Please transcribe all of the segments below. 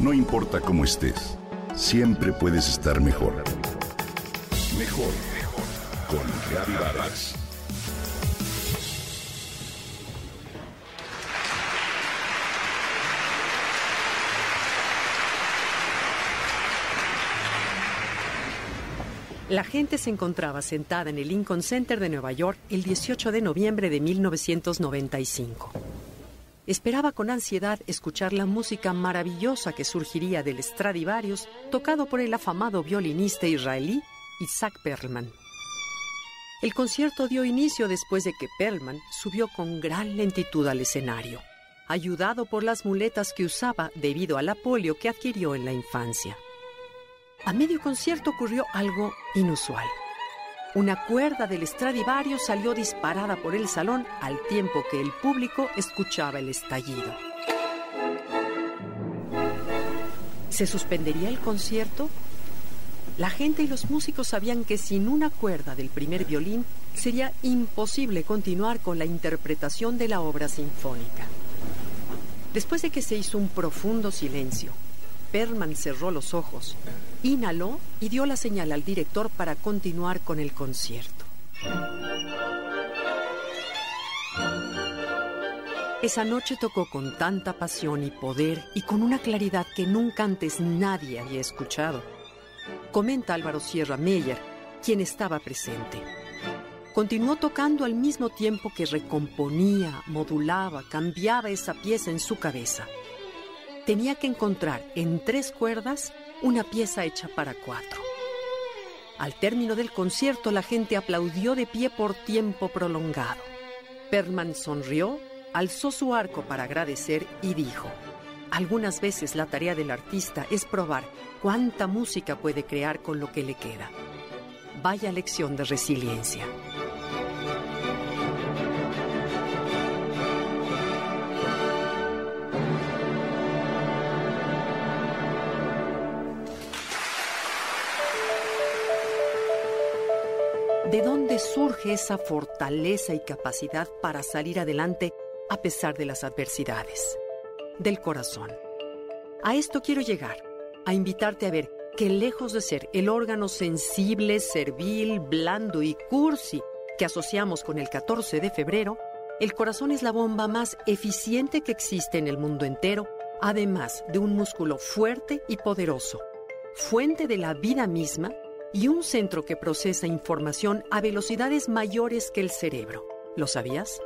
No importa cómo estés, siempre puedes estar mejor. Mejor, mejor. Con Reavivadas. La gente se encontraba sentada en el Lincoln Center de Nueva York el 18 de noviembre de 1995. Esperaba con ansiedad escuchar la música maravillosa que surgiría del Stradivarius, tocado por el afamado violinista israelí Isaac Perlman. El concierto dio inicio después de que Perlman subió con gran lentitud al escenario, ayudado por las muletas que usaba debido a la que adquirió en la infancia. A medio concierto ocurrió algo inusual. Una cuerda del Stradivario salió disparada por el salón al tiempo que el público escuchaba el estallido. ¿Se suspendería el concierto? La gente y los músicos sabían que sin una cuerda del primer violín sería imposible continuar con la interpretación de la obra sinfónica. Después de que se hizo un profundo silencio, Perman cerró los ojos, inhaló y dio la señal al director para continuar con el concierto. Esa noche tocó con tanta pasión y poder y con una claridad que nunca antes nadie había escuchado. Comenta Álvaro Sierra Meyer, quien estaba presente. Continuó tocando al mismo tiempo que recomponía, modulaba, cambiaba esa pieza en su cabeza tenía que encontrar en tres cuerdas una pieza hecha para cuatro. Al término del concierto la gente aplaudió de pie por tiempo prolongado. Perman sonrió, alzó su arco para agradecer y dijo, algunas veces la tarea del artista es probar cuánta música puede crear con lo que le queda. Vaya lección de resiliencia. ¿De dónde surge esa fortaleza y capacidad para salir adelante a pesar de las adversidades? Del corazón. A esto quiero llegar, a invitarte a ver que lejos de ser el órgano sensible, servil, blando y cursi que asociamos con el 14 de febrero, el corazón es la bomba más eficiente que existe en el mundo entero, además de un músculo fuerte y poderoso, fuente de la vida misma y un centro que procesa información a velocidades mayores que el cerebro. ¿Lo sabías?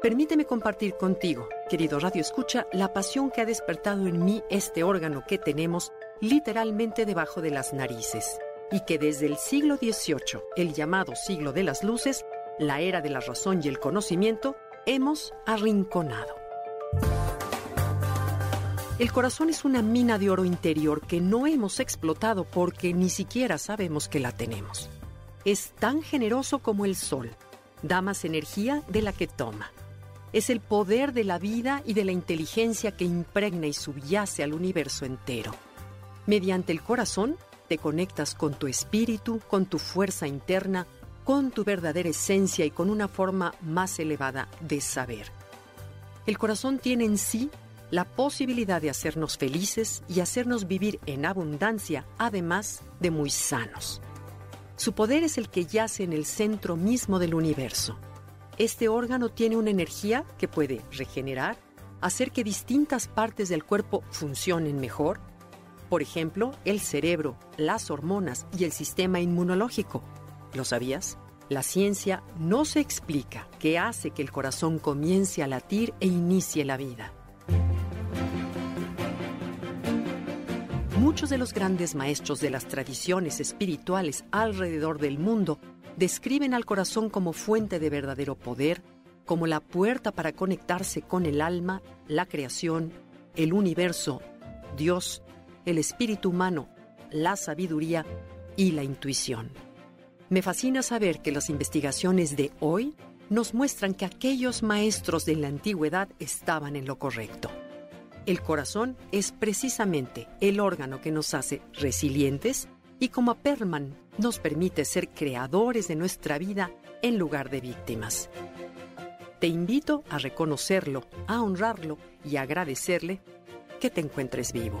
Permíteme compartir contigo, querido Radio Escucha, la pasión que ha despertado en mí este órgano que tenemos literalmente debajo de las narices y que desde el siglo XVIII, el llamado siglo de las luces, la era de la razón y el conocimiento, hemos arrinconado. El corazón es una mina de oro interior que no hemos explotado porque ni siquiera sabemos que la tenemos. Es tan generoso como el sol, da más energía de la que toma. Es el poder de la vida y de la inteligencia que impregna y subyace al universo entero. Mediante el corazón te conectas con tu espíritu, con tu fuerza interna, con tu verdadera esencia y con una forma más elevada de saber. El corazón tiene en sí la posibilidad de hacernos felices y hacernos vivir en abundancia, además de muy sanos. Su poder es el que yace en el centro mismo del universo. Este órgano tiene una energía que puede regenerar, hacer que distintas partes del cuerpo funcionen mejor, por ejemplo, el cerebro, las hormonas y el sistema inmunológico. ¿Lo sabías? La ciencia no se explica qué hace que el corazón comience a latir e inicie la vida. Muchos de los grandes maestros de las tradiciones espirituales alrededor del mundo describen al corazón como fuente de verdadero poder, como la puerta para conectarse con el alma, la creación, el universo, Dios, el espíritu humano, la sabiduría y la intuición. Me fascina saber que las investigaciones de hoy nos muestran que aquellos maestros de la antigüedad estaban en lo correcto. El corazón es precisamente el órgano que nos hace resilientes y como a Perman nos permite ser creadores de nuestra vida en lugar de víctimas. Te invito a reconocerlo, a honrarlo y agradecerle que te encuentres vivo.